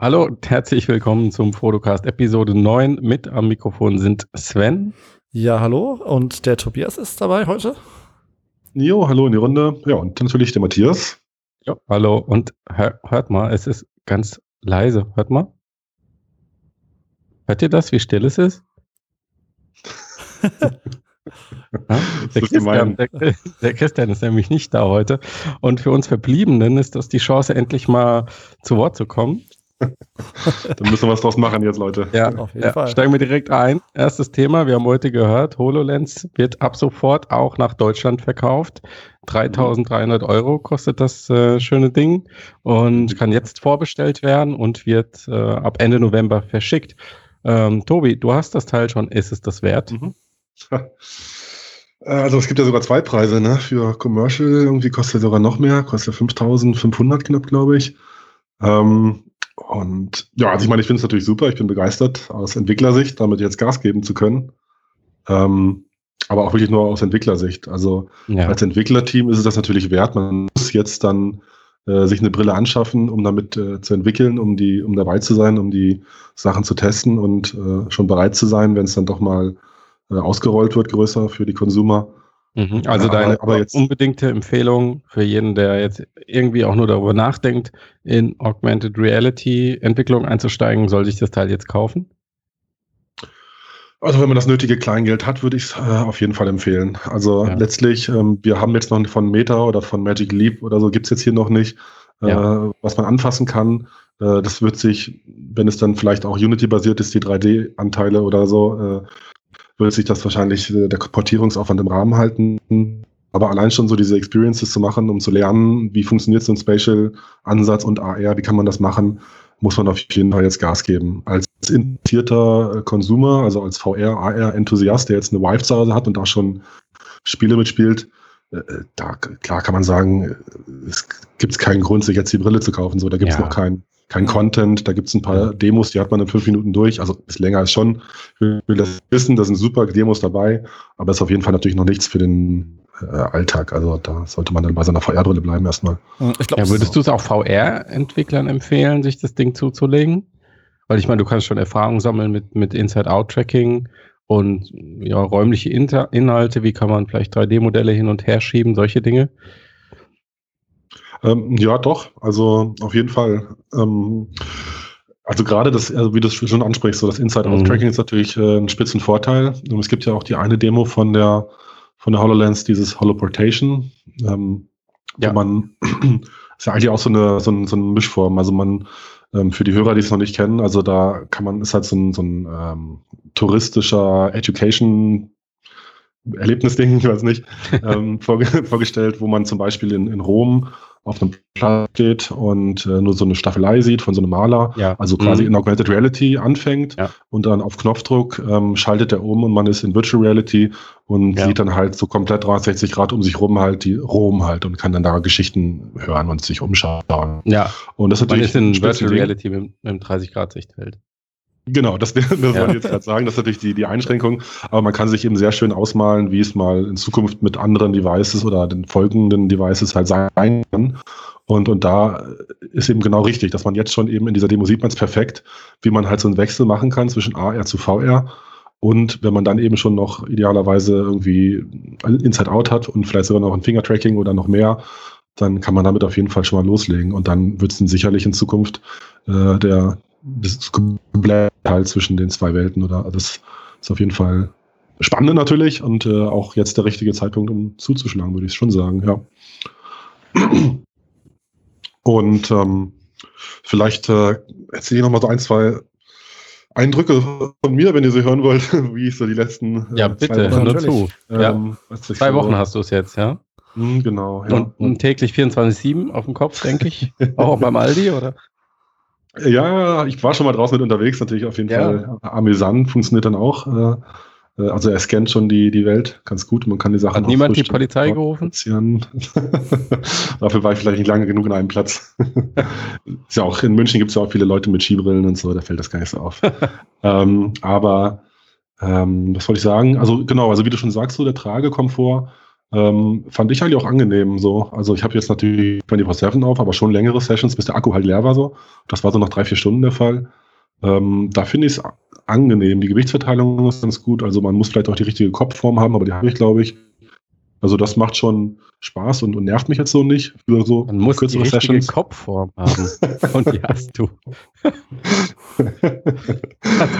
Hallo und herzlich willkommen zum Fotocast Episode 9. Mit am Mikrofon sind Sven. Ja, hallo. Und der Tobias ist dabei heute. Jo, hallo in die Runde. Ja, und natürlich der Matthias. Ja, hallo. Und hör, hört mal, es ist ganz leise. Hört mal. Hört ihr das, wie still es ist? Ja, der, Christian, der, der, Christian, ist nämlich nicht da heute. Und für uns Verbliebenen ist das die Chance, endlich mal zu Wort zu kommen. Dann müssen wir was draus machen jetzt, Leute. Ja, auf jeden ja, Fall. Steigen wir direkt ein. Erstes Thema, wir haben heute gehört, HoloLens wird ab sofort auch nach Deutschland verkauft. 3300 Euro kostet das äh, schöne Ding und kann jetzt vorbestellt werden und wird äh, ab Ende November verschickt. Ähm, Tobi, du hast das Teil schon. Ist es das wert? Mhm. Also es gibt ja sogar zwei Preise, ne? Für Commercial irgendwie kostet sogar noch mehr, kostet 5500 knapp, glaube ich. Ähm, und ja, also ich meine, ich finde es natürlich super, ich bin begeistert aus Entwicklersicht, damit jetzt Gas geben zu können. Ähm, aber auch wirklich nur aus Entwicklersicht. Also ja. als Entwicklerteam ist es das natürlich wert. Man muss jetzt dann äh, sich eine Brille anschaffen, um damit äh, zu entwickeln, um die, um dabei zu sein, um die Sachen zu testen und äh, schon bereit zu sein, wenn es dann doch mal äh, ausgerollt wird, größer für die Konsumer. Mhm. Also deine aber jetzt, unbedingte Empfehlung für jeden, der jetzt irgendwie auch nur darüber nachdenkt, in Augmented Reality Entwicklung einzusteigen, soll sich das Teil jetzt kaufen? Also wenn man das nötige Kleingeld hat, würde ich es äh, auf jeden Fall empfehlen. Also ja. letztlich, ähm, wir haben jetzt noch von Meta oder von Magic Leap oder so, gibt es jetzt hier noch nicht, äh, ja. was man anfassen kann. Äh, das wird sich, wenn es dann vielleicht auch Unity-basiert ist, die 3D-Anteile oder so, äh, würde sich das wahrscheinlich äh, der Portierungsaufwand im Rahmen halten. Aber allein schon so diese Experiences zu machen, um zu lernen, wie funktioniert so ein Spatial-Ansatz und AR, wie kann man das machen, muss man auf jeden Fall jetzt Gas geben. Als interessierter Consumer, also als VR, AR-Enthusiast, der jetzt eine Vive zu Hause hat und da schon Spiele mitspielt, äh, da klar kann man sagen, es gibt keinen Grund, sich jetzt die Brille zu kaufen. So, da gibt es ja. noch keinen kein Content. Da gibt es ein paar Demos, die hat man in fünf Minuten durch. Also ist länger als schon. Ich will das wissen, da sind super Demos dabei, aber ist auf jeden Fall natürlich noch nichts für den äh, Alltag. Also da sollte man dann bei seiner VR-Brille bleiben erstmal. Ich glaub, ja, würdest du es auch VR-Entwicklern empfehlen, sich das Ding zuzulegen? Weil ich meine, du kannst schon Erfahrung sammeln mit, mit Inside-Out-Tracking und ja, räumliche Inter Inhalte. Wie kann man vielleicht 3D-Modelle hin und her schieben, solche Dinge? Ähm, ja, doch. Also auf jeden Fall. Ähm, also gerade das, also wie du es schon ansprichst, so das Inside-Out-Tracking mhm. ist natürlich äh, ein spitzen Vorteil. Und es gibt ja auch die eine Demo von der von der HoloLens, dieses Holoportation, ähm, ja. wo man ist ja eigentlich auch so eine, so, ein, so eine Mischform. Also man, ähm, für die Hörer, die es noch nicht kennen, also da kann man, ist halt so ein, so ein ähm, touristischer Education Erlebnisding, ich weiß nicht, ähm, vorge vorgestellt, wo man zum Beispiel in, in Rom auf einem Platz steht und äh, nur so eine Staffelei sieht von so einem Maler, ja. also quasi mhm. in Augmented Reality anfängt ja. und dann auf Knopfdruck ähm, schaltet er um und man ist in Virtual Reality und ja. sieht dann halt so komplett 360 Grad um sich rum halt die Rom halt und kann dann da Geschichten hören und sich umschauen. Ja. Und das ist natürlich man ist in Virtual Reality mit, mit einem 30 Grad Sichtfeld. Genau, das, das ja. wollte ich jetzt gerade sagen. Das ist natürlich die, die Einschränkung. Aber man kann sich eben sehr schön ausmalen, wie es mal in Zukunft mit anderen Devices oder den folgenden Devices halt sein kann. Und, und da ist eben genau richtig, dass man jetzt schon eben in dieser Demo sieht man es perfekt, wie man halt so einen Wechsel machen kann zwischen AR zu VR. Und wenn man dann eben schon noch idealerweise irgendwie Inside-Out hat und vielleicht sogar noch ein Finger-Tracking oder noch mehr, dann kann man damit auf jeden Fall schon mal loslegen. Und dann wird es sicherlich in Zukunft äh, der, das komplett halt zwischen den zwei Welten oder das ist auf jeden Fall spannend natürlich und äh, auch jetzt der richtige Zeitpunkt, um zuzuschlagen, würde ich schon sagen, ja. Und ähm, vielleicht äh, erzähle ich noch mal so ein, zwei Eindrücke von mir, wenn ihr sie hören wollt, wie ich so die letzten äh, ja, bitte, hör nur zu. Ähm, ja. Zwei Wochen hast du es jetzt, ja? Hm, genau. Ja. Und, und täglich 24-7 auf dem Kopf, denke ich. auch beim Aldi, oder? Ja, ich war schon mal draußen mit unterwegs, natürlich auf jeden ja. Fall. Amüsant funktioniert dann auch. Äh, äh, also er scannt schon die, die Welt ganz gut. Man kann die Sachen. Hat niemand die Polizei gerufen? Dafür war ich vielleicht nicht lange genug in einem Platz. ist ja auch in München gibt es ja auch viele Leute mit Skibrillen und so, da fällt das gar nicht so auf. ähm, aber ähm, was wollte ich sagen? Also genau, also wie du schon sagst, so der Tragekomfort Ähm, fand ich eigentlich auch angenehm so. Also ich habe jetzt natürlich 24-7 auf, aber schon längere Sessions, bis der Akku halt leer war so. Das war so nach drei, vier Stunden der Fall. Ähm, da finde ich es angenehm. Die Gewichtsverteilung ist ganz gut. Also man muss vielleicht auch die richtige Kopfform haben, aber die habe ich, glaube ich. Also das macht schon Spaß und, und, nervt mich jetzt so nicht für so Man muss kürzere die richtige Sessions. Kopfform haben. und die hast du.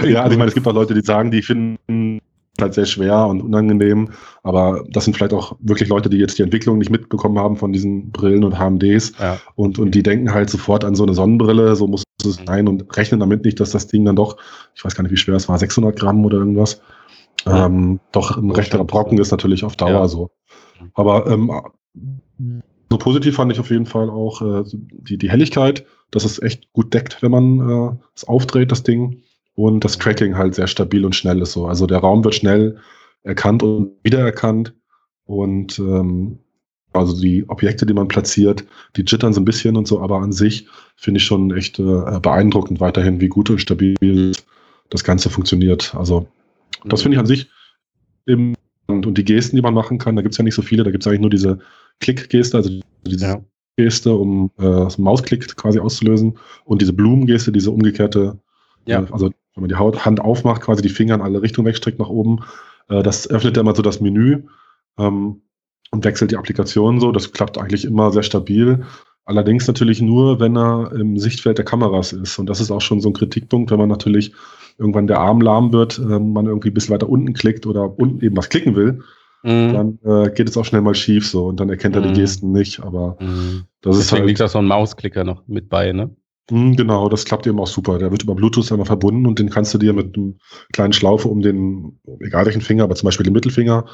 ja, also ich meine, es gibt auch Leute, die sagen, die finden halt sehr schwer und unangenehm. Aber das sind vielleicht auch wirklich Leute, die jetzt die Entwicklung nicht mitbekommen haben von diesen Brillen und HMDs. Ja. Und, und die denken halt sofort an so eine Sonnenbrille, so muss es sein und rechnen damit nicht, dass das Ding dann doch, ich weiß gar nicht, wie schwer es war, 600 Gramm oder irgendwas, ja. ähm, doch ein rechterer Brocken ist natürlich auf Dauer ja. so. Aber ähm, so positiv fand ich auf jeden Fall auch äh, die, die Helligkeit, dass es echt gut deckt, wenn man äh, es aufdreht, das Ding und das Tracking halt sehr stabil und schnell ist so. Also der Raum wird schnell erkannt und wiedererkannt und ähm, also die Objekte, die man platziert, die jittern so ein bisschen und so, aber an sich finde ich schon echt äh, beeindruckend weiterhin, wie gut und stabil das Ganze funktioniert. Also das finde ich an sich im, und, die Gesten, die man machen kann, da gibt es ja nicht so viele, da gibt es eigentlich nur diese Klick-Geste, also diese ja. Geste, um äh, Mausklick quasi auszulösen und diese Blumengeste, diese umgekehrte, ja. äh, also wenn man die Haut, Hand aufmacht, quasi die Finger in alle Richtungen wegstreckt nach oben, äh, das öffnet ja immer so das Menü ähm, und wechselt die Applikation so. Das klappt eigentlich immer sehr stabil. Allerdings natürlich nur, wenn er im Sichtfeld der Kameras ist. Und das ist auch schon so ein Kritikpunkt, wenn man natürlich irgendwann der Arm lahm wird, äh, man irgendwie ein bisschen weiter unten klickt oder unten eben was klicken will, mhm. dann äh, geht es auch schnell mal schief so und dann erkennt er die mhm. Gesten nicht. Aber mhm. das Deswegen ist halt, liegt da so ein Mausklicker noch mit bei, ne? Hm, genau, das klappt eben auch super. Der wird über Bluetooth einmal verbunden und den kannst du dir mit einem kleinen Schlaufe um den, egal welchen Finger, aber zum Beispiel den Mittelfinger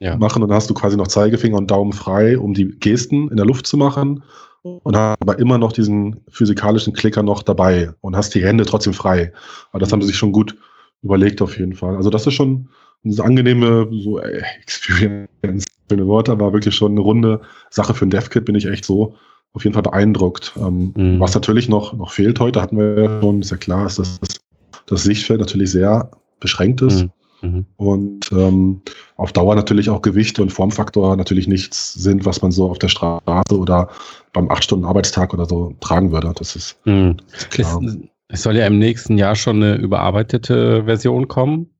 ja. machen und dann hast du quasi noch Zeigefinger und Daumen frei, um die Gesten in der Luft zu machen und hast aber immer noch diesen physikalischen Klicker noch dabei und hast die Hände trotzdem frei. Aber das haben sie sich schon gut überlegt auf jeden Fall. Also das ist schon eine angenehme so äh, Experience, schöne Worte, aber wirklich schon eine runde Sache für ein DevKit bin ich echt so auf jeden Fall beeindruckt. Ähm, mhm. Was natürlich noch, noch fehlt heute, hatten wir ja schon, ist ja klar, ist, dass das, das Sichtfeld natürlich sehr beschränkt ist. Mhm. Mhm. Und ähm, auf Dauer natürlich auch Gewichte und Formfaktor natürlich nichts sind, was man so auf der Straße oder beim 8-Stunden-Arbeitstag oder so tragen würde. Das ist, mhm. klar. Es, es soll ja im nächsten Jahr schon eine überarbeitete Version kommen.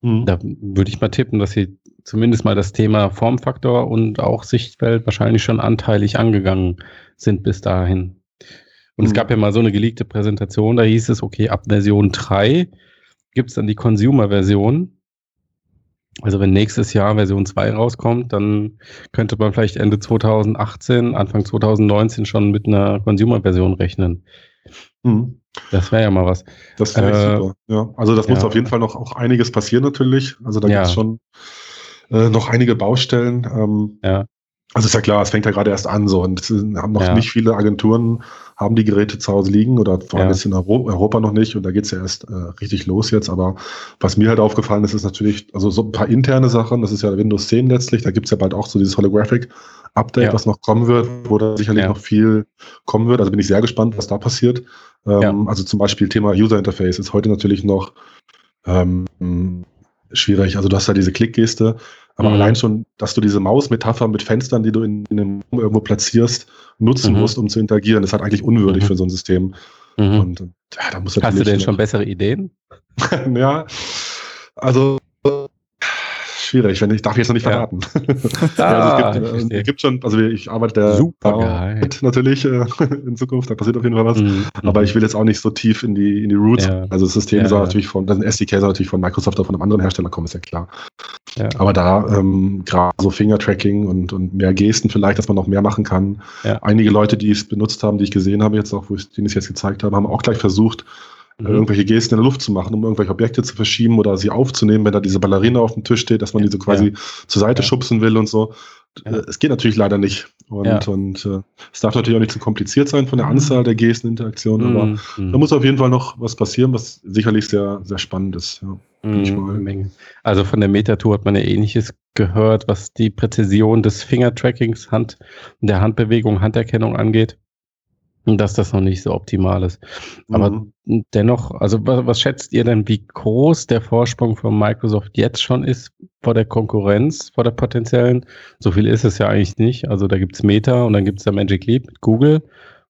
Mhm. Da würde ich mal tippen, dass sie zumindest mal das Thema Formfaktor und auch Sichtfeld wahrscheinlich schon anteilig angegangen sind bis dahin. Und mhm. es gab ja mal so eine geleakte Präsentation, da hieß es, okay, ab Version 3 gibt es dann die Consumer-Version. Also wenn nächstes Jahr Version 2 rauskommt, dann könnte man vielleicht Ende 2018, Anfang 2019 schon mit einer Consumer-Version rechnen. Mhm. Das wäre ja mal was. Das wäre äh, super. Ja, also das ja. muss auf jeden Fall noch auch einiges passieren natürlich. Also da ja. gibt es schon äh, noch einige Baustellen. Ähm, ja. Also ist ja klar, es fängt ja gerade erst an so und es haben noch ja. nicht viele Agenturen, haben die Geräte zu Hause liegen oder vor allem ja. jetzt in Europa noch nicht und da geht's ja erst äh, richtig los jetzt. Aber was mir halt aufgefallen ist, ist natürlich, also so ein paar interne Sachen, das ist ja Windows 10 letztlich, da gibt's ja bald auch so dieses Holographic Update, ja. was noch kommen wird, wo da sicherlich noch viel kommen wird. Also bin ich sehr gespannt, was da passiert. Ähm, also zum Beispiel Thema User Interface ist heute natürlich noch ähm, schwierig. Also du hast ja diese Klickgeste, aber mhm. allein schon, dass du diese Mausmetapher mit Fenstern, die du in, in einem Raum irgendwo platzierst, nutzen mhm. musst, um zu interagieren, ist halt eigentlich unwürdig mhm. für so ein System. Mhm. Und, ja, da muss Hast du denn schon bessere Ideen? ja, also schwierig, wenn ich darf jetzt noch nicht verraten. Ja. also es gibt, äh, gibt, schon, also ich arbeite Super mit natürlich äh, in Zukunft, da passiert auf jeden Fall was. Mhm. Aber ich will jetzt auch nicht so tief in die in die Roots. Ja. Also das System ja, soll natürlich von, das SDK soll natürlich von Microsoft oder von einem anderen Hersteller kommen, ist ja klar. Ja. Aber da ähm, gerade so Finger-Tracking und, und mehr Gesten vielleicht, dass man noch mehr machen kann. Einige Leute, die es benutzt haben, die ich gesehen habe, jetzt auch, wo ich denen es jetzt gezeigt habe, haben auch gleich versucht, mhm. irgendwelche Gesten in der Luft zu machen, um irgendwelche Objekte zu verschieben oder sie aufzunehmen, wenn da diese Ballerina auf dem Tisch steht, dass man ja, die so quasi ja. zur Seite ja. schubsen will und so. Es geht natürlich leider nicht. Und, und äh, es darf natürlich auch nicht zu kompliziert sein von der mhm. Anzahl der Gesteninteraktionen, aber mhm. da muss auf jeden Fall noch was passieren, was sicherlich sehr, sehr spannend ist. Mhm. Also von der Metatour hat man ja ähnliches gehört, was die Präzision des Fingertrackings, Hand, der Handbewegung, Handerkennung angeht dass das noch nicht so optimal ist. Aber mhm. dennoch, also was, was, schätzt ihr denn, wie groß der Vorsprung von Microsoft jetzt schon ist vor der Konkurrenz, vor der potenziellen. So viel ist es ja eigentlich nicht. Also da gibt es Meta und dann gibt es da Magic Leap mit Google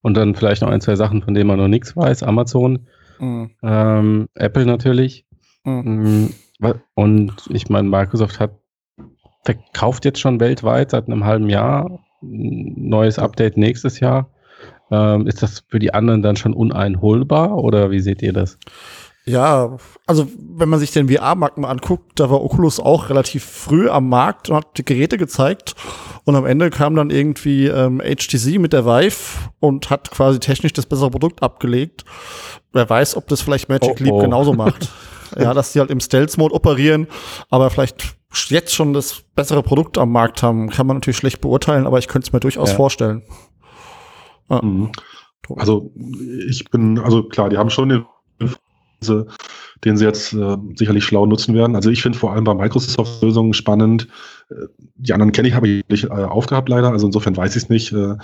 und dann vielleicht noch ein, zwei Sachen, von denen man noch nichts weiß. Amazon, mhm. ähm, Apple natürlich. Mhm. Mm, und ich meine, Microsoft hat verkauft jetzt schon weltweit seit einem halben Jahr. Neues Update nächstes Jahr. Ähm, ist das für die anderen dann schon uneinholbar oder wie seht ihr das? Ja, also wenn man sich den VR-Markt mal anguckt, da war Oculus auch relativ früh am Markt und hat die Geräte gezeigt. Und am Ende kam dann irgendwie ähm, HTC mit der Vive und hat quasi technisch das bessere Produkt abgelegt. Wer weiß, ob das vielleicht Magic oh, Leap oh. genauso macht. ja, dass die halt im Stealth-Mode operieren, aber vielleicht jetzt schon das bessere Produkt am Markt haben, kann man natürlich schlecht beurteilen, aber ich könnte es mir durchaus ja. vorstellen. Mhm. Also ich bin, also klar, die haben schon den den sie jetzt äh, sicherlich schlau nutzen werden. Also ich finde vor allem bei Microsoft-Lösungen spannend. Äh, die anderen kenne ich, habe ich nicht äh, aufgehabt leider. Also insofern weiß ich es nicht, äh,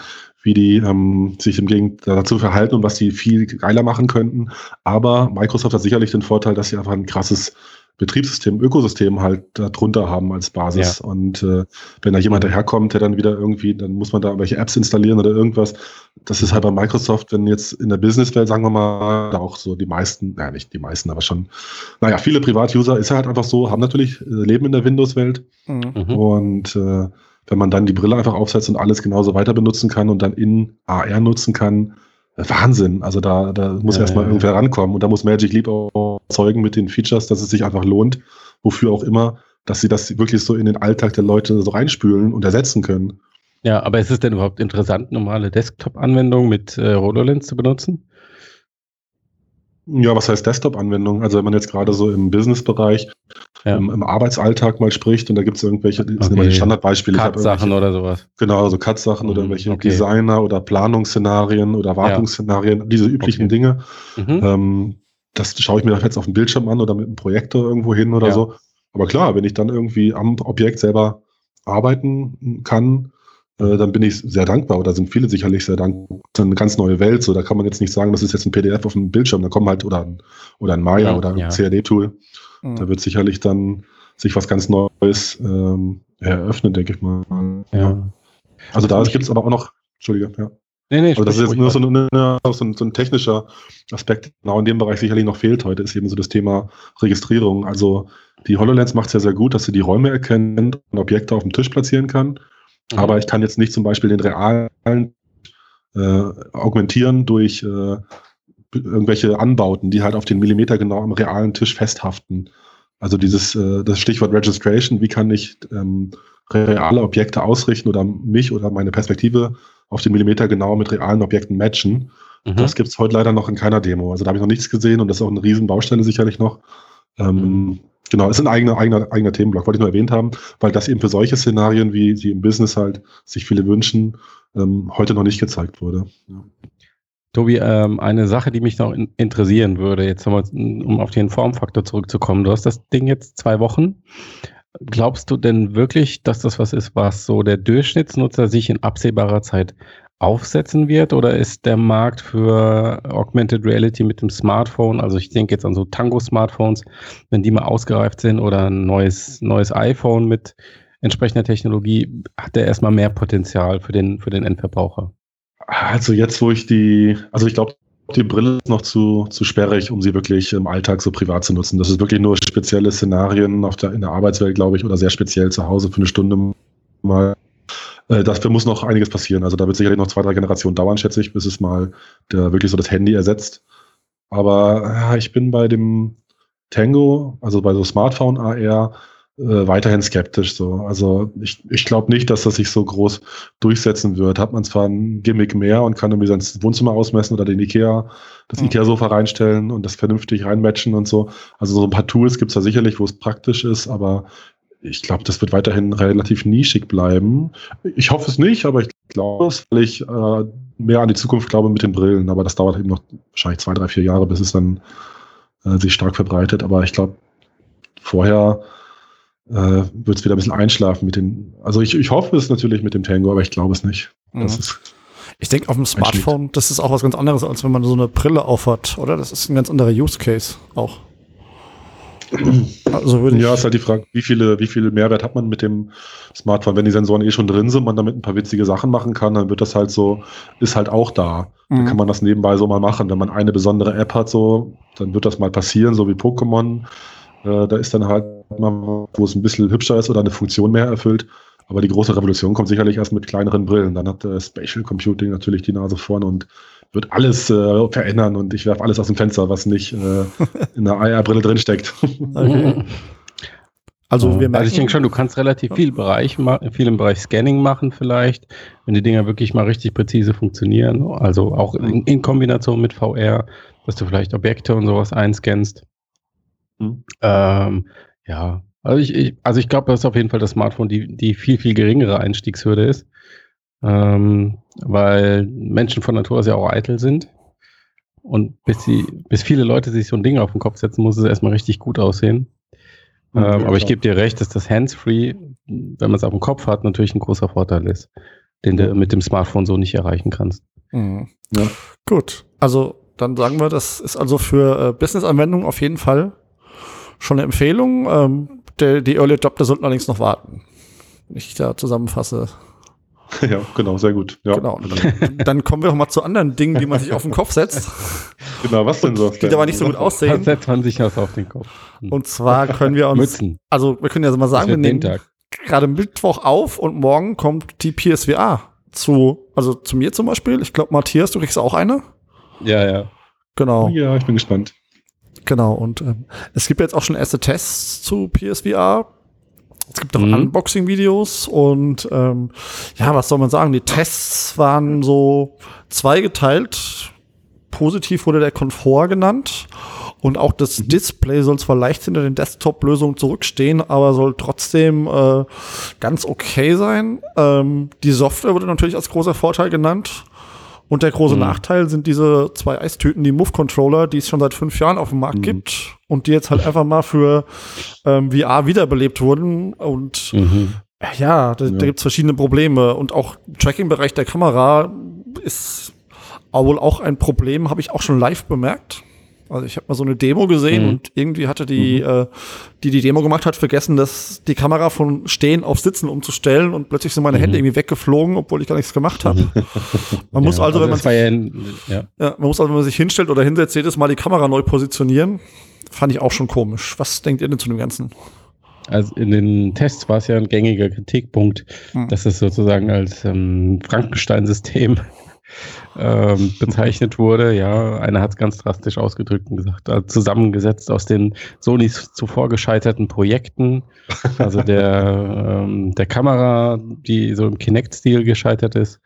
wie die ähm, sich im Gegenteil dazu verhalten und was die viel geiler machen könnten. Aber Microsoft hat sicherlich den Vorteil, dass sie einfach ein krasses Betriebssystem, Ökosystem halt darunter haben als Basis. Ja. Und äh, wenn da jemand daherkommt, der dann wieder irgendwie, dann muss man da welche Apps installieren oder irgendwas. Das ist halt bei Microsoft, wenn jetzt in der Businesswelt, sagen wir mal, da auch so die meisten, naja, nicht die meisten, aber schon, naja, viele Privatuser ist halt einfach so, haben natürlich äh, Leben in der Windows-Welt. Mhm. Und äh, wenn man dann die Brille einfach aufsetzt und alles genauso weiter benutzen kann und dann in AR nutzen kann, Wahnsinn. Also da, da muss ja, erstmal ja, irgendwer ja. rankommen. Und da muss Magic Leap auch zeugen mit den Features, dass es sich einfach lohnt, wofür auch immer, dass sie das wirklich so in den Alltag der Leute so reinspülen und ersetzen können. Ja, aber ist es denn überhaupt interessant, normale Desktop-Anwendungen mit äh, HoloLens zu benutzen? Ja, was heißt Desktop-Anwendung? Also wenn man jetzt gerade so im Business-Bereich, ja. im, im, Arbeitsalltag mal spricht und da gibt es irgendwelche, das okay. sind immer die Standardbeispiele. Cut-Sachen oder sowas. Genau, also Cut-Sachen mhm, oder irgendwelche okay. Designer oder Planungsszenarien oder Wartungsszenarien, ja. diese üblichen okay. Dinge. Mhm. Ähm, das schaue ich mir jetzt auf dem Bildschirm an oder mit einem Projektor irgendwo hin oder ja. so. Aber klar, wenn ich dann irgendwie am Objekt selber arbeiten kann, äh, dann bin ich sehr dankbar oder sind viele sicherlich sehr dankbar. Das ist eine ganz neue Welt, so da kann man jetzt nicht sagen, das ist jetzt ein PDF auf dem Bildschirm, da kommen halt oder ein, oder ein Maya ja, oder ein ja. CAD-Tool. Mhm. Da wird sicherlich dann sich was ganz Neues ähm, eröffnen, denke ich mal. Ja. Also da gibt es aber auch noch, Entschuldige, ja. Nee, nee, also das ist jetzt nur so, eine, so, ein, so, ein, technischer Aspekt, genau in dem Bereich sicherlich noch fehlt heute, ist eben so das Thema Registrierung. Also die HoloLens macht es ja sehr gut, dass sie die Räume erkennt und Objekte auf dem Tisch platzieren kann. Mhm. Aber ich kann jetzt nicht zum Beispiel den realen äh, augmentieren durch äh, irgendwelche Anbauten, die halt auf den Millimeter genau am realen Tisch festhaften. Also dieses äh, das Stichwort Registration, wie kann ich ähm, reale Objekte ausrichten oder mich oder meine Perspektive auf den Millimeter genau mit realen Objekten matchen. Mhm. Das gibt es heute leider noch in keiner Demo. Also da habe ich noch nichts gesehen und das ist auch eine riesen Baustelle sicherlich noch. Ähm, mhm. Genau, ist ein eigener, eigener, eigener Themenblock, wollte ich nur erwähnt haben, weil das eben für solche Szenarien, wie sie im Business halt sich viele wünschen, ähm, heute noch nicht gezeigt wurde. Ja. Tobi, ähm, eine Sache, die mich noch in interessieren würde, jetzt nochmal, um auf den Formfaktor zurückzukommen. Du hast das Ding jetzt zwei Wochen. Glaubst du denn wirklich, dass das was ist, was so der Durchschnittsnutzer sich in absehbarer Zeit aufsetzen wird? Oder ist der Markt für Augmented Reality mit dem Smartphone, also ich denke jetzt an so Tango-Smartphones, wenn die mal ausgereift sind oder ein neues, neues iPhone mit entsprechender Technologie, hat der erstmal mehr Potenzial für den, für den Endverbraucher? Also jetzt, wo ich die, also ich glaube, die Brille ist noch zu, zu sperrig, um sie wirklich im Alltag so privat zu nutzen. Das ist wirklich nur spezielle Szenarien auf der, in der Arbeitswelt, glaube ich, oder sehr speziell zu Hause für eine Stunde mal äh, dafür muss noch einiges passieren. Also da wird sicherlich noch zwei, drei Generationen dauern, schätze ich, bis es mal der, wirklich so das Handy ersetzt. Aber ja, ich bin bei dem Tango, also bei so Smartphone AR, äh, weiterhin skeptisch. So. Also ich, ich glaube nicht, dass das sich so groß durchsetzen wird. Hat man zwar ein Gimmick mehr und kann irgendwie sein Wohnzimmer ausmessen oder den Ikea, das mhm. Ikea-Sofa reinstellen und das vernünftig reinmatchen und so. Also so ein paar Tools gibt es da sicherlich, wo es praktisch ist, aber ich glaube, das wird weiterhin relativ nischig bleiben. Ich hoffe es nicht, aber ich glaube es, weil ich äh, mehr an die Zukunft glaube mit den Brillen. Aber das dauert eben noch wahrscheinlich zwei, drei, vier Jahre, bis es dann äh, sich stark verbreitet. Aber ich glaube, vorher äh, wird es wieder ein bisschen einschlafen mit den. Also ich, ich hoffe es natürlich mit dem Tango, aber ich glaube es nicht. Mhm. Ich denke, auf dem Smartphone, das ist auch was ganz anderes, als wenn man so eine Brille aufhat, oder? Das ist ein ganz anderer Use Case auch. Also würde ja, ist halt die Frage, wie viele, wie viel Mehrwert hat man mit dem Smartphone? Wenn die Sensoren eh schon drin sind, man damit ein paar witzige Sachen machen kann, dann wird das halt so, ist halt auch da. Mhm. Dann kann man das nebenbei so mal machen. Wenn man eine besondere App hat, so, dann wird das mal passieren, so wie Pokémon. Äh, da ist dann halt wo es ein bisschen hübscher ist oder eine Funktion mehr erfüllt. Aber die große Revolution kommt sicherlich erst mit kleineren Brillen. Dann hat äh, Spatial Computing natürlich die Nase vorne und wird alles äh, verändern und ich werfe alles aus dem Fenster, was nicht äh, in der AR-Brille drinsteckt. Okay. Also, wir merken, also ich denke schon, du kannst relativ viel, Bereich, viel im Bereich Scanning machen vielleicht, wenn die Dinger wirklich mal richtig präzise funktionieren. Also auch in, in Kombination mit VR, dass du vielleicht Objekte und sowas einscannst. Mhm. Ähm, ja, also ich, ich also ich glaube, dass auf jeden Fall das Smartphone die, die viel, viel geringere Einstiegshürde ist. Ähm, weil Menschen von Natur aus ja auch eitel sind. Und bis, sie, bis viele Leute sich so ein Ding auf den Kopf setzen, muss es erstmal richtig gut aussehen. Mhm, ähm, aber ich gebe dir recht, dass das Hands-Free, wenn man es auf dem Kopf hat, natürlich ein großer Vorteil ist, den du mit dem Smartphone so nicht erreichen kannst. Mhm. Ja. Gut, also dann sagen wir, das ist also für äh, Business-Anwendungen auf jeden Fall schon eine Empfehlung. Ähm, der, die Early Adopter sollten allerdings noch warten, wenn ich da zusammenfasse. Ja, genau, sehr gut. Ja. Genau. Dann kommen wir noch mal zu anderen Dingen, die man sich auf den Kopf setzt. Genau, was denn so? Die aber nicht so gut aussehen. Dann setzt man sich das auf den Kopf. Und zwar können wir uns, Mützen. also wir können ja mal sagen, wir nehmen gerade Mittwoch auf und morgen kommt die PSVR zu, also zu mir zum Beispiel. Ich glaube, Matthias, du kriegst auch eine. Ja, ja. Genau. Ja, ich bin gespannt. Genau, und ähm, es gibt jetzt auch schon erste Tests zu PSVR. Es gibt auch mhm. Unboxing-Videos und ähm, ja, was soll man sagen? Die Tests waren so zweigeteilt. Positiv wurde der Komfort genannt und auch das mhm. Display soll zwar leicht hinter den Desktop-Lösungen zurückstehen, aber soll trotzdem äh, ganz okay sein. Ähm, die Software wurde natürlich als großer Vorteil genannt. Und der große mhm. Nachteil sind diese zwei Eistüten, die Move-Controller, die es schon seit fünf Jahren auf dem Markt mhm. gibt und die jetzt halt einfach mal für ähm, VR wiederbelebt wurden. Und mhm. ja, da, ja. da gibt es verschiedene Probleme. Und auch im Tracking-Bereich der Kamera ist wohl auch ein Problem, habe ich auch schon live bemerkt. Also ich habe mal so eine Demo gesehen mhm. und irgendwie hatte die, mhm. äh, die die Demo gemacht hat, vergessen, dass die Kamera von Stehen auf Sitzen umzustellen und plötzlich sind meine mhm. Hände irgendwie weggeflogen, obwohl ich gar nichts gemacht habe. Man muss ja, also, wenn also man sich, ja, ja. man muss also, wenn man sich hinstellt oder hinsetzt, jedes Mal die Kamera neu positionieren. Fand ich auch schon komisch. Was denkt ihr denn zu dem Ganzen? Also in den Tests war es ja ein gängiger Kritikpunkt, hm. dass es sozusagen als ähm, Frankenstein-System ähm, bezeichnet wurde. Ja, einer hat es ganz drastisch ausgedrückt und gesagt, also zusammengesetzt aus den Sonys zuvor gescheiterten Projekten, also der, ähm, der Kamera, die so im Kinect-Stil gescheitert ist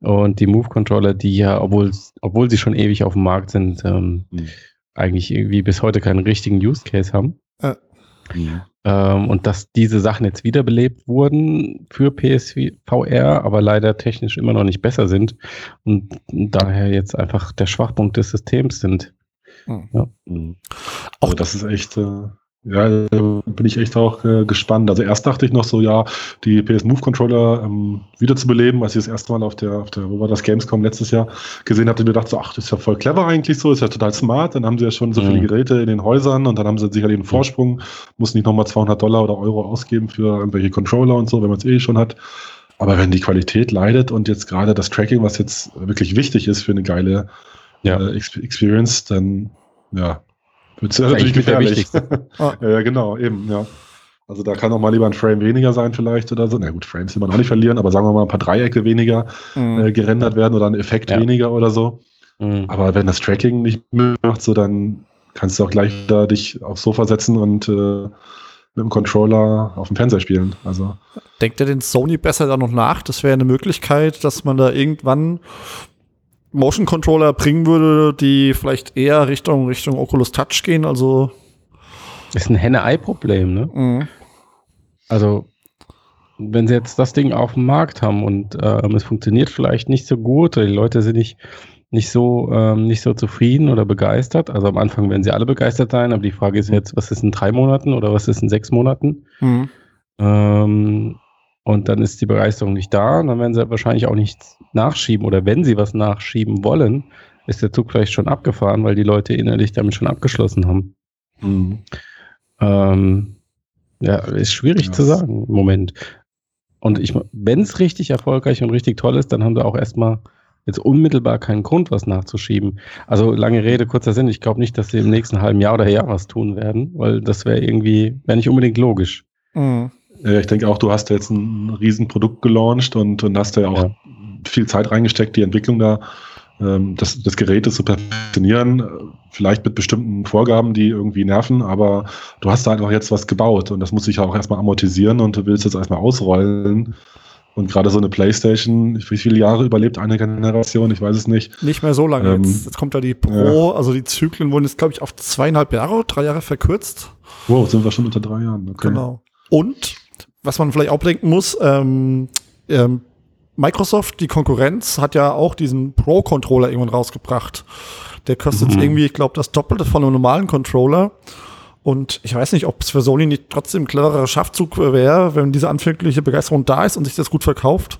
und die Move-Controller, die ja, obwohl, obwohl sie schon ewig auf dem Markt sind, ähm, mhm. eigentlich irgendwie bis heute keinen richtigen Use Case haben. Äh. Mhm. Ähm, und dass diese Sachen jetzt wiederbelebt wurden für PSVR, aber leider technisch immer noch nicht besser sind und daher jetzt einfach der Schwachpunkt des Systems sind. Mhm. Ja. Mhm. Auch also das ist echt. Äh ja, bin ich echt auch äh, gespannt. Also erst dachte ich noch so, ja, die PS Move Controller ähm, wiederzubeleben, als ich das erste Mal auf der, auf der, wo war das Gamescom letztes Jahr gesehen hatte, mir dachte so, ach, das ist ja voll clever eigentlich so, ist ja total smart. Dann haben sie ja schon so viele mhm. Geräte in den Häusern und dann haben sie sicherlich einen Vorsprung, muss nicht nochmal 200 Dollar oder Euro ausgeben für irgendwelche Controller und so, wenn man es eh schon hat. Aber wenn die Qualität leidet und jetzt gerade das Tracking, was jetzt wirklich wichtig ist für eine geile ja. äh, Experience, dann ja, wird natürlich gefährlich. ja, ja, genau, eben, ja. Also da kann auch mal lieber ein Frame weniger sein vielleicht oder so. Na gut, Frames will man auch nicht verlieren, aber sagen wir mal ein paar Dreiecke weniger mhm. äh, gerendert werden oder ein Effekt ja. weniger oder so. Mhm. Aber wenn das Tracking nicht macht, so dann kannst du auch gleich da dich aufs Sofa setzen und äh, mit dem Controller auf dem Fernseher spielen. Also. Denkt ihr den Sony besser da noch nach? Das wäre eine Möglichkeit, dass man da irgendwann Motion Controller bringen würde, die vielleicht eher Richtung, Richtung Oculus Touch gehen, also. Ist ein Henne-Ei-Problem, ne? Mhm. Also, wenn sie jetzt das Ding auf dem Markt haben und ähm, es funktioniert vielleicht nicht so gut oder die Leute sind nicht, nicht, so, ähm, nicht so zufrieden oder begeistert. Also am Anfang werden sie alle begeistert sein, aber die Frage ist jetzt, was ist in drei Monaten oder was ist in sechs Monaten? Mhm. Ähm, und dann ist die Begeisterung nicht da und dann werden sie wahrscheinlich auch nichts nachschieben. Oder wenn sie was nachschieben wollen, ist der Zug vielleicht schon abgefahren, weil die Leute innerlich damit schon abgeschlossen haben. Mhm. Ähm, ja, ist schwierig ja. zu sagen im Moment. Und ich, wenn es richtig erfolgreich und richtig toll ist, dann haben wir auch erstmal jetzt unmittelbar keinen Grund, was nachzuschieben. Also lange Rede, kurzer Sinn. Ich glaube nicht, dass sie im nächsten halben Jahr oder Jahr was tun werden, weil das wäre irgendwie, wäre nicht unbedingt logisch. Mhm. Ich denke auch, du hast jetzt ein Riesenprodukt gelauncht und, und hast ja auch ja. viel Zeit reingesteckt, die Entwicklung da ähm, des, des Gerätes zu perfektionieren, vielleicht mit bestimmten Vorgaben, die irgendwie nerven, aber du hast da einfach jetzt was gebaut und das muss sich auch erstmal amortisieren und du willst jetzt erstmal ausrollen. Und gerade so eine Playstation, wie viele Jahre überlebt eine Generation? Ich weiß es nicht. Nicht mehr so lange. Ähm, jetzt, jetzt, kommt da die Pro, ja. also die Zyklen wurden jetzt, glaube ich, auf zweieinhalb Jahre, drei Jahre verkürzt. Wow, sind wir schon unter drei Jahren. Okay. Genau. Und, was man vielleicht auch bedenken muss, ähm, ähm, Microsoft, die Konkurrenz, hat ja auch diesen Pro-Controller irgendwann rausgebracht. Der kostet mhm. irgendwie, ich glaube, das Doppelte von einem normalen Controller. Und ich weiß nicht, ob es für Sony nicht trotzdem ein cleverer Schachzug wäre, wenn diese anfängliche Begeisterung da ist und sich das gut verkauft,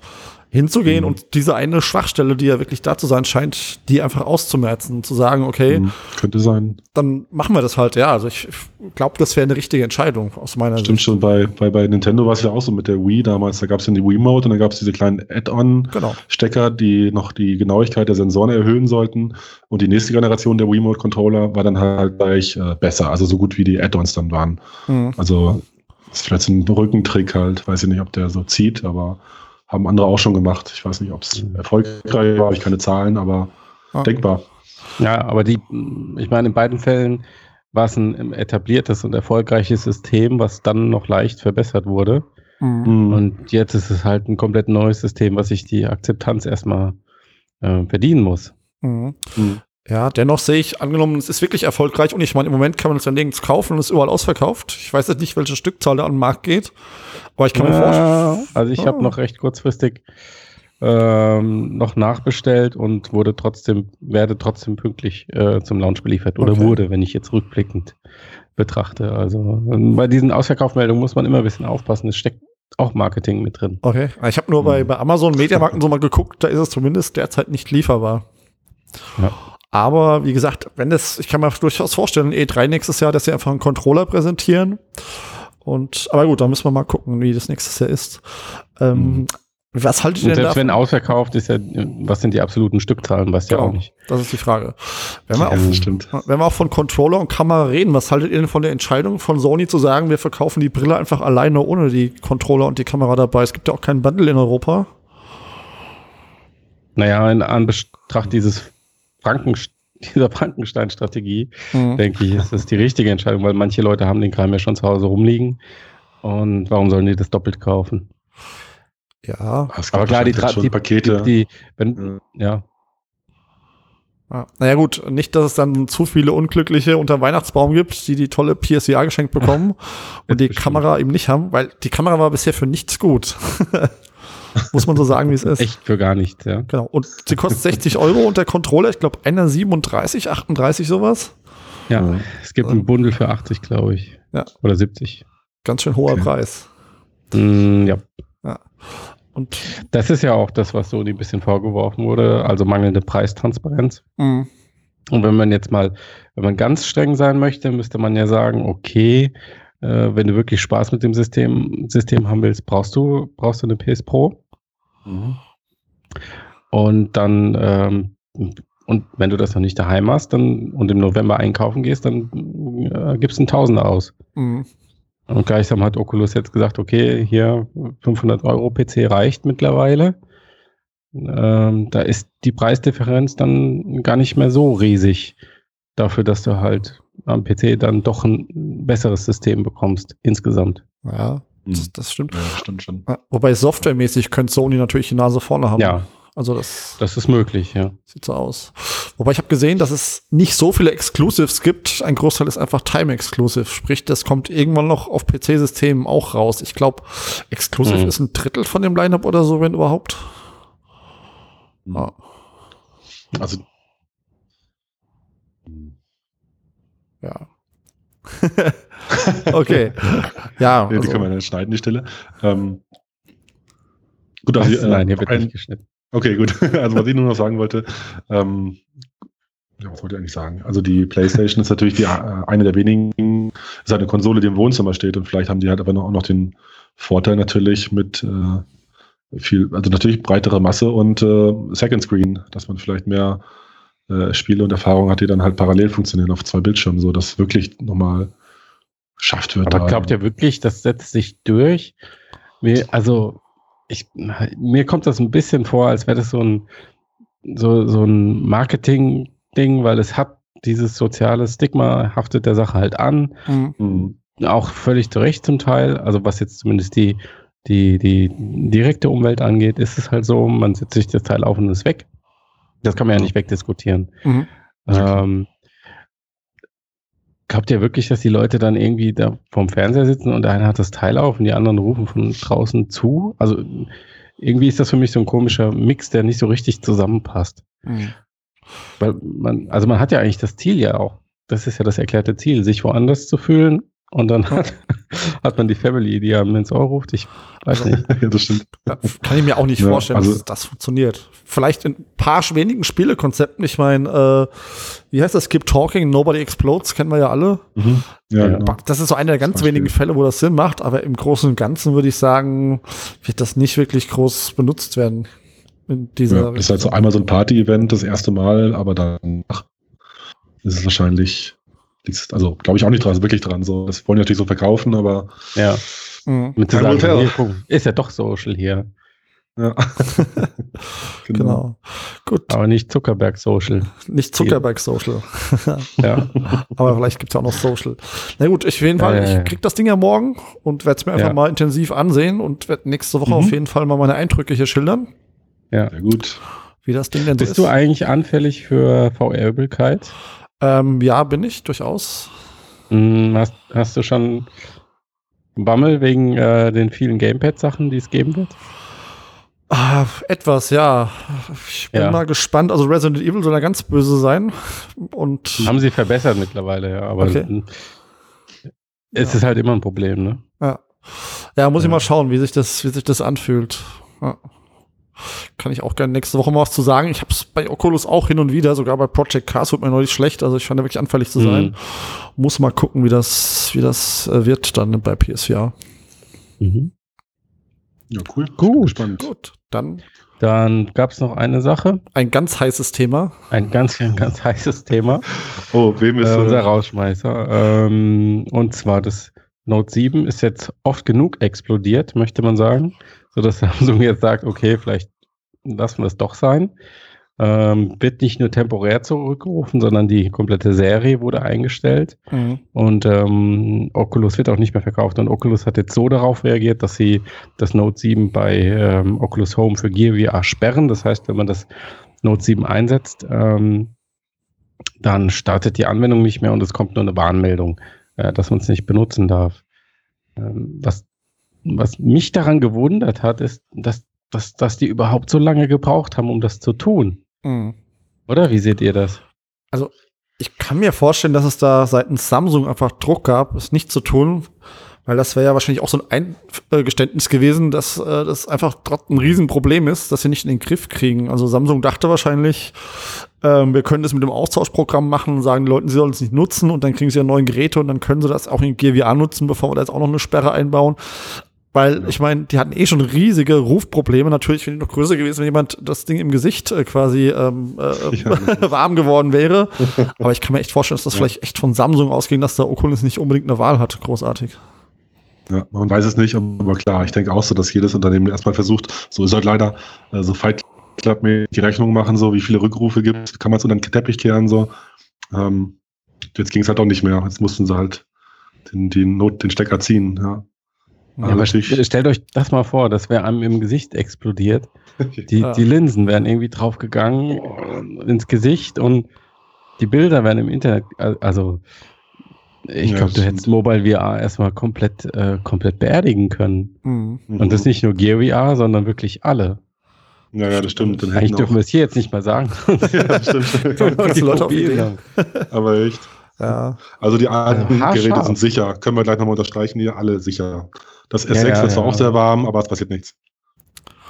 hinzugehen mhm. und diese eine Schwachstelle, die ja wirklich da zu sein scheint, die einfach auszumerzen, zu sagen, okay, mhm. könnte sein. Dann machen wir das halt, ja. Also ich glaube, das wäre eine richtige Entscheidung aus meiner Stimmt Sicht. schon, bei, bei, bei Nintendo war es ja auch so mit der Wii damals, da gab es ja die Wii-Mode und dann gab es diese kleinen Add-on-Stecker, genau. die noch die Genauigkeit der Sensoren erhöhen sollten. Und die nächste Generation der Wii-Mode-Controller war dann halt gleich äh, besser, also so gut wie die Add-ons dann waren. Mhm. Also das ist vielleicht so ein Rückentrick halt, weiß ich nicht, ob der so zieht, aber haben andere auch schon gemacht. Ich weiß nicht, ob es mhm. erfolgreich war, habe ich keine Zahlen, aber ah. denkbar. Ja, aber die, ich meine, in beiden Fällen war es ein etabliertes und erfolgreiches System, was dann noch leicht verbessert wurde. Mhm. Und jetzt ist es halt ein komplett neues System, was sich die Akzeptanz erstmal äh, verdienen muss. Mhm. Mhm. Ja, dennoch sehe ich, angenommen, es ist wirklich erfolgreich und ich meine, im Moment kann man es ja nirgends kaufen und es ist überall ausverkauft. Ich weiß jetzt nicht, welche Stückzahl da an den Markt geht, aber ich kann ja, mir vorstellen. Also ich oh. habe noch recht kurzfristig ähm, noch nachbestellt und wurde trotzdem, werde trotzdem pünktlich äh, zum Launch beliefert oder okay. wurde, wenn ich jetzt rückblickend betrachte. Also bei diesen Ausverkaufmeldungen muss man immer ein bisschen aufpassen. Es steckt auch Marketing mit drin. Okay, ich habe nur bei, mhm. bei Amazon Mediamarkten so mal geguckt, da ist es zumindest derzeit nicht lieferbar. Ja. Aber wie gesagt, wenn das, ich kann mir durchaus vorstellen, E3 nächstes Jahr, dass sie einfach einen Controller präsentieren. Und, aber gut, da müssen wir mal gucken, wie das nächstes Jahr ist. Ähm, mhm. Was haltet ihr denn Selbst davon? wenn ausverkauft ist ja, was sind die absoluten Stückzahlen, weißt genau, ja auch nicht. Das ist die Frage. Wenn wir, ja, auch, wenn wir auch von Controller und Kamera reden, was haltet ihr denn von der Entscheidung von Sony zu sagen, wir verkaufen die Brille einfach alleine ohne die Controller und die Kamera dabei? Es gibt ja auch keinen Bundle in Europa. Naja, in Anbetracht dieses Franken, dieser Frankenstein-Strategie, mhm. denke ich, ist das die richtige Entscheidung, weil manche Leute haben den Kram ja schon zu Hause rumliegen. Und warum sollen die das doppelt kaufen? Ja, aber klar, die, die Pakete. Die, die wenn, ja. ja. Naja gut, nicht, dass es dann zu viele Unglückliche unter Weihnachtsbaum gibt, die die tolle PSVR geschenkt bekommen und die bestimmt. Kamera eben nicht haben, weil die Kamera war bisher für nichts gut. Muss man so sagen, wie es ist. Echt für gar nichts, ja. Genau. Und sie kostet 60 Euro und der Controller, ich glaube, einer 37, 38 sowas. Ja, es gibt einen Bundel für 80, glaube ich. Ja. Oder 70. Ganz schön hoher okay. Preis. Mm, ja. ja. Und das ist ja auch das, was Sony ein bisschen vorgeworfen wurde, also mangelnde Preistransparenz. Mhm. Und wenn man jetzt mal, wenn man ganz streng sein möchte, müsste man ja sagen, okay, äh, wenn du wirklich Spaß mit dem System, System haben willst, brauchst du, brauchst du eine PS Pro. Mhm. Und dann, ähm, und wenn du das noch nicht daheim hast dann, und im November einkaufen gehst, dann äh, gibst du einen Tausender aus. Mhm. Und gleichsam hat Oculus jetzt gesagt, okay, hier 500 Euro PC reicht mittlerweile. Ähm, da ist die Preisdifferenz dann gar nicht mehr so riesig dafür, dass du halt am PC dann doch ein besseres System bekommst insgesamt. Ja, das, das stimmt. Ja, stimmt schon. Wobei softwaremäßig könnte Sony natürlich die Nase vorne haben. Ja. Also das, das ist möglich, ja. Sieht so aus. Wobei ich habe gesehen, dass es nicht so viele Exclusives gibt. Ein Großteil ist einfach Time-Exclusive. Sprich, das kommt irgendwann noch auf PC-Systemen auch raus. Ich glaube, Exclusive mhm. ist ein Drittel von dem Lineup oder so, wenn überhaupt. Ja. Also Ja. okay. ja. Die also. können wir dann schneiden, die Stelle. Ähm, gut, also, äh, Nein, hier wird ein, nicht geschnitten. Okay, gut. Also was ich nur noch sagen wollte, ähm, ja, was wollte ich eigentlich sagen? Also die PlayStation ist natürlich die, äh, eine der wenigen ist halt eine Konsole, die im Wohnzimmer steht und vielleicht haben die halt aber noch, auch noch den Vorteil natürlich mit äh, viel, also natürlich breitere Masse und äh, Second Screen, dass man vielleicht mehr äh, Spiele und Erfahrungen hat, die dann halt parallel funktionieren auf zwei Bildschirmen, so dass wirklich nochmal schafft wird. Aber glaubt ihr wirklich, das setzt sich durch? Mir, also, ich, mir kommt das ein bisschen vor, als wäre das so ein, so, so ein Marketing-Ding, weil es hat dieses soziale Stigma, haftet der Sache halt an. Mhm. Auch völlig zu Recht zum Teil. Also, was jetzt zumindest die, die, die direkte Umwelt angeht, ist es halt so, man setzt sich das Teil auf und ist weg. Das kann man ja nicht wegdiskutieren. Mhm. Ähm, Glaubt ihr wirklich, dass die Leute dann irgendwie da vorm Fernseher sitzen und der eine hat das Teil auf und die anderen rufen von draußen zu? Also irgendwie ist das für mich so ein komischer Mix, der nicht so richtig zusammenpasst. Mhm. Weil man, also man hat ja eigentlich das Ziel ja auch. Das ist ja das erklärte Ziel, sich woanders zu fühlen und dann hat, hat man die Family, die einem ins Ohr ruft. Ich weiß nicht. ja, das stimmt. kann ich mir auch nicht ja, vorstellen, also, dass das funktioniert. Vielleicht in ein paar wenigen Spielekonzepten. Ich meine, äh, wie heißt das? Keep Talking, Nobody Explodes, kennen wir ja alle. Mhm. Ja, genau. Das ist so einer der ganz wenigen Fälle, wo das Sinn macht. Aber im Großen und Ganzen würde ich sagen, wird das nicht wirklich groß benutzt werden. In dieser ja, ist halt so einmal so ein Party-Event das erste Mal, aber danach ist es wahrscheinlich also glaube ich auch nicht dran, ist wirklich dran. So, das wollen die natürlich so verkaufen, aber. Ja. Mhm. Mit zu sagen, hier, guck, ist ja doch Social hier. Ja. genau. genau. Gut. Aber nicht Zuckerberg Social. Nicht Zuckerberg Social. ja. Aber vielleicht gibt es auch noch Social. Na gut, ich auf jeden Fall, äh. ich krieg das Ding ja morgen und werde es mir einfach ja. mal intensiv ansehen und werde nächste Woche mhm. auf jeden Fall mal meine Eindrücke hier schildern. Ja. Sehr gut. Wie das Ding denn so Bist ist. du eigentlich anfällig für VR-Übelkeit? Ähm, ja, bin ich durchaus. Hm, hast, hast du schon Bammel wegen äh, den vielen Gamepad-Sachen, die es geben wird? Ah, etwas, ja. Ich bin ja. mal gespannt. Also Resident Evil soll ja ganz böse sein. Und Haben sie verbessert mittlerweile, ja. Aber okay. es ja. ist halt immer ein Problem, ne? Ja. Ja, muss ich mal schauen, wie sich das, wie sich das anfühlt. Ja. Kann ich auch gerne nächste Woche mal was zu sagen. Ich habe es bei Oculus auch hin und wieder, sogar bei Project Cars wird mir neulich schlecht. Also ich fand da wirklich anfällig zu sein. Mhm. Muss mal gucken, wie das, wie das äh, wird dann bei PSVR. Mhm. Ja, cool. Gut. Spannend. Gut, dann. Dann gab es noch eine Sache. Ein ganz heißes Thema. Ein ganz, ganz heißes Thema. Oh, wem ist äh, unser Rausschmeißer? Ähm, und zwar das Note 7 ist jetzt oft genug explodiert, möchte man sagen sodass Samsung jetzt sagt, okay, vielleicht lassen wir es doch sein. Ähm, wird nicht nur temporär zurückgerufen, sondern die komplette Serie wurde eingestellt. Mhm. Und ähm, Oculus wird auch nicht mehr verkauft. Und Oculus hat jetzt so darauf reagiert, dass sie das Note 7 bei ähm, Oculus Home für Gear VR sperren. Das heißt, wenn man das Note 7 einsetzt, ähm, dann startet die Anwendung nicht mehr und es kommt nur eine Warnmeldung, äh, dass man es nicht benutzen darf. Ähm, was was mich daran gewundert hat, ist, dass, dass, dass die überhaupt so lange gebraucht haben, um das zu tun. Mhm. Oder wie seht ihr das? Also, ich kann mir vorstellen, dass es da seitens Samsung einfach Druck gab, es nicht zu tun, weil das wäre ja wahrscheinlich auch so ein Eingeständnis gewesen, dass äh, das einfach trotzdem ein Riesenproblem ist, dass sie nicht in den Griff kriegen. Also Samsung dachte wahrscheinlich, ähm, wir können das mit dem Austauschprogramm machen und sagen, die Leute, sie sollen es nicht nutzen und dann kriegen sie ja neue Geräte und dann können sie das auch in GWA nutzen, bevor wir da jetzt auch noch eine Sperre einbauen. Weil ja. ich meine, die hatten eh schon riesige Rufprobleme. Natürlich wäre die noch größer gewesen, wenn jemand das Ding im Gesicht äh, quasi ähm, äh, ja. warm geworden wäre. Aber ich kann mir echt vorstellen, dass das ja. vielleicht echt von Samsung ausging, dass der Oculus nicht unbedingt eine Wahl hat. Großartig. Ja, man weiß es nicht, aber klar, ich denke auch so, dass jedes Unternehmen erstmal versucht, so ist halt leider, äh, so Fight Club mir die Rechnung machen, so wie viele Rückrufe gibt, kann man es unter den Teppich kehren, so. Ähm, jetzt ging es halt auch nicht mehr. Jetzt mussten sie halt den, den, Not, den Stecker ziehen, ja. Ja, aber stellt euch das mal vor, das wäre einem im Gesicht explodiert. Die, ja. die Linsen wären irgendwie draufgegangen oh. ins Gesicht und die Bilder wären im Internet, also ich ja, glaube, du hättest Mobile VR erstmal komplett, äh, komplett beerdigen können. Mhm. Und das nicht nur Gear VR, sondern wirklich alle. Ja, ja, das stimmt. Dann Eigentlich dürfen wir es hier jetzt nicht mal sagen. ja, das stimmt. die Leute auf die Aber echt. Ja. Also die alten Geräte sind sicher. Können wir gleich nochmal unterstreichen, die alle sicher. Das S6 ja, ja, wird zwar ja. auch sehr warm, aber es passiert nichts.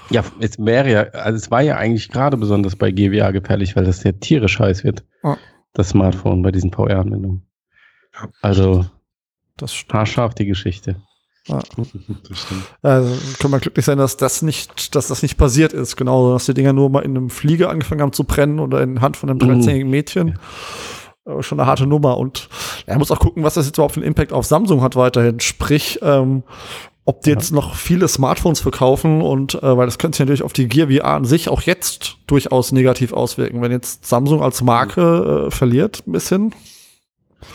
Ja, es wäre ja, also es war ja eigentlich gerade besonders bei GWA gefährlich, weil das ja tierisch heiß wird. Das Smartphone bei diesen VR-Anwendungen. Also, Das. Haarscharf die Geschichte. Ja. Also können wir glücklich sein, dass das nicht, dass das nicht passiert ist. Genau, dass die Dinger nur mal in einem Flieger angefangen haben zu brennen oder in Hand von einem 13-jährigen Mädchen. Uh. Schon eine harte Nummer. Und er muss auch gucken, was das jetzt überhaupt für einen Impact auf Samsung hat weiterhin. Sprich, ähm, ob die jetzt noch viele Smartphones verkaufen und äh, weil das könnte sich natürlich auf die Gear VR an sich auch jetzt durchaus negativ auswirken, wenn jetzt Samsung als Marke äh, verliert ein bisschen.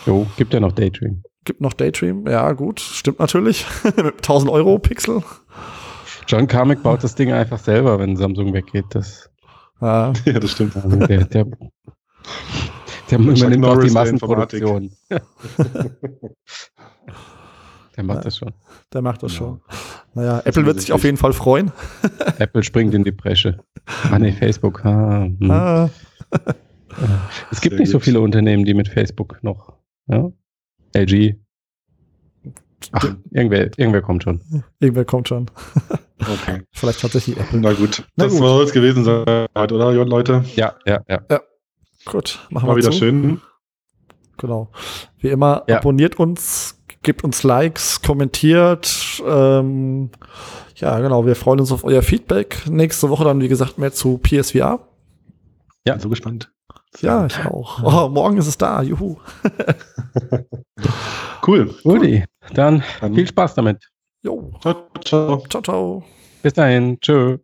Jo, gibt ja noch Daydream. Gibt noch Daydream, ja gut, stimmt natürlich. Mit 1000 Euro Pixel. John Carmack baut das Ding einfach selber, wenn Samsung weggeht. Das, ah. Ja, das stimmt. Der, der, der übernimmt auch die Massenproduktion. der macht das schon. Der macht das schon. Naja, das Apple wird sich auf jeden Fall freuen. Apple springt in die Bresche. Ah, nee, Facebook. Ah, hm. ah. Es gibt Sehr nicht gut. so viele Unternehmen, die mit Facebook noch. Ja? LG. Ach, irgendwer, irgendwer kommt schon. Irgendwer kommt schon. Okay. Vielleicht tatsächlich Apple. Na gut. Na das soll es gewesen sein, oder, Leute? Ja, ja, ja. ja. Gut, machen wir wieder zu. schön. Genau. Wie immer, ja. abonniert uns, gebt uns Likes, kommentiert. Ähm, ja, genau. Wir freuen uns auf euer Feedback. Nächste Woche dann, wie gesagt, mehr zu PSVR. Ja, so gespannt. Ja, ich auch. Oh, morgen ist es da. Juhu. cool. Uli, dann, dann viel Spaß damit. Jo. Ciao, ciao. Ciao, ciao. Bis dahin. Tschö.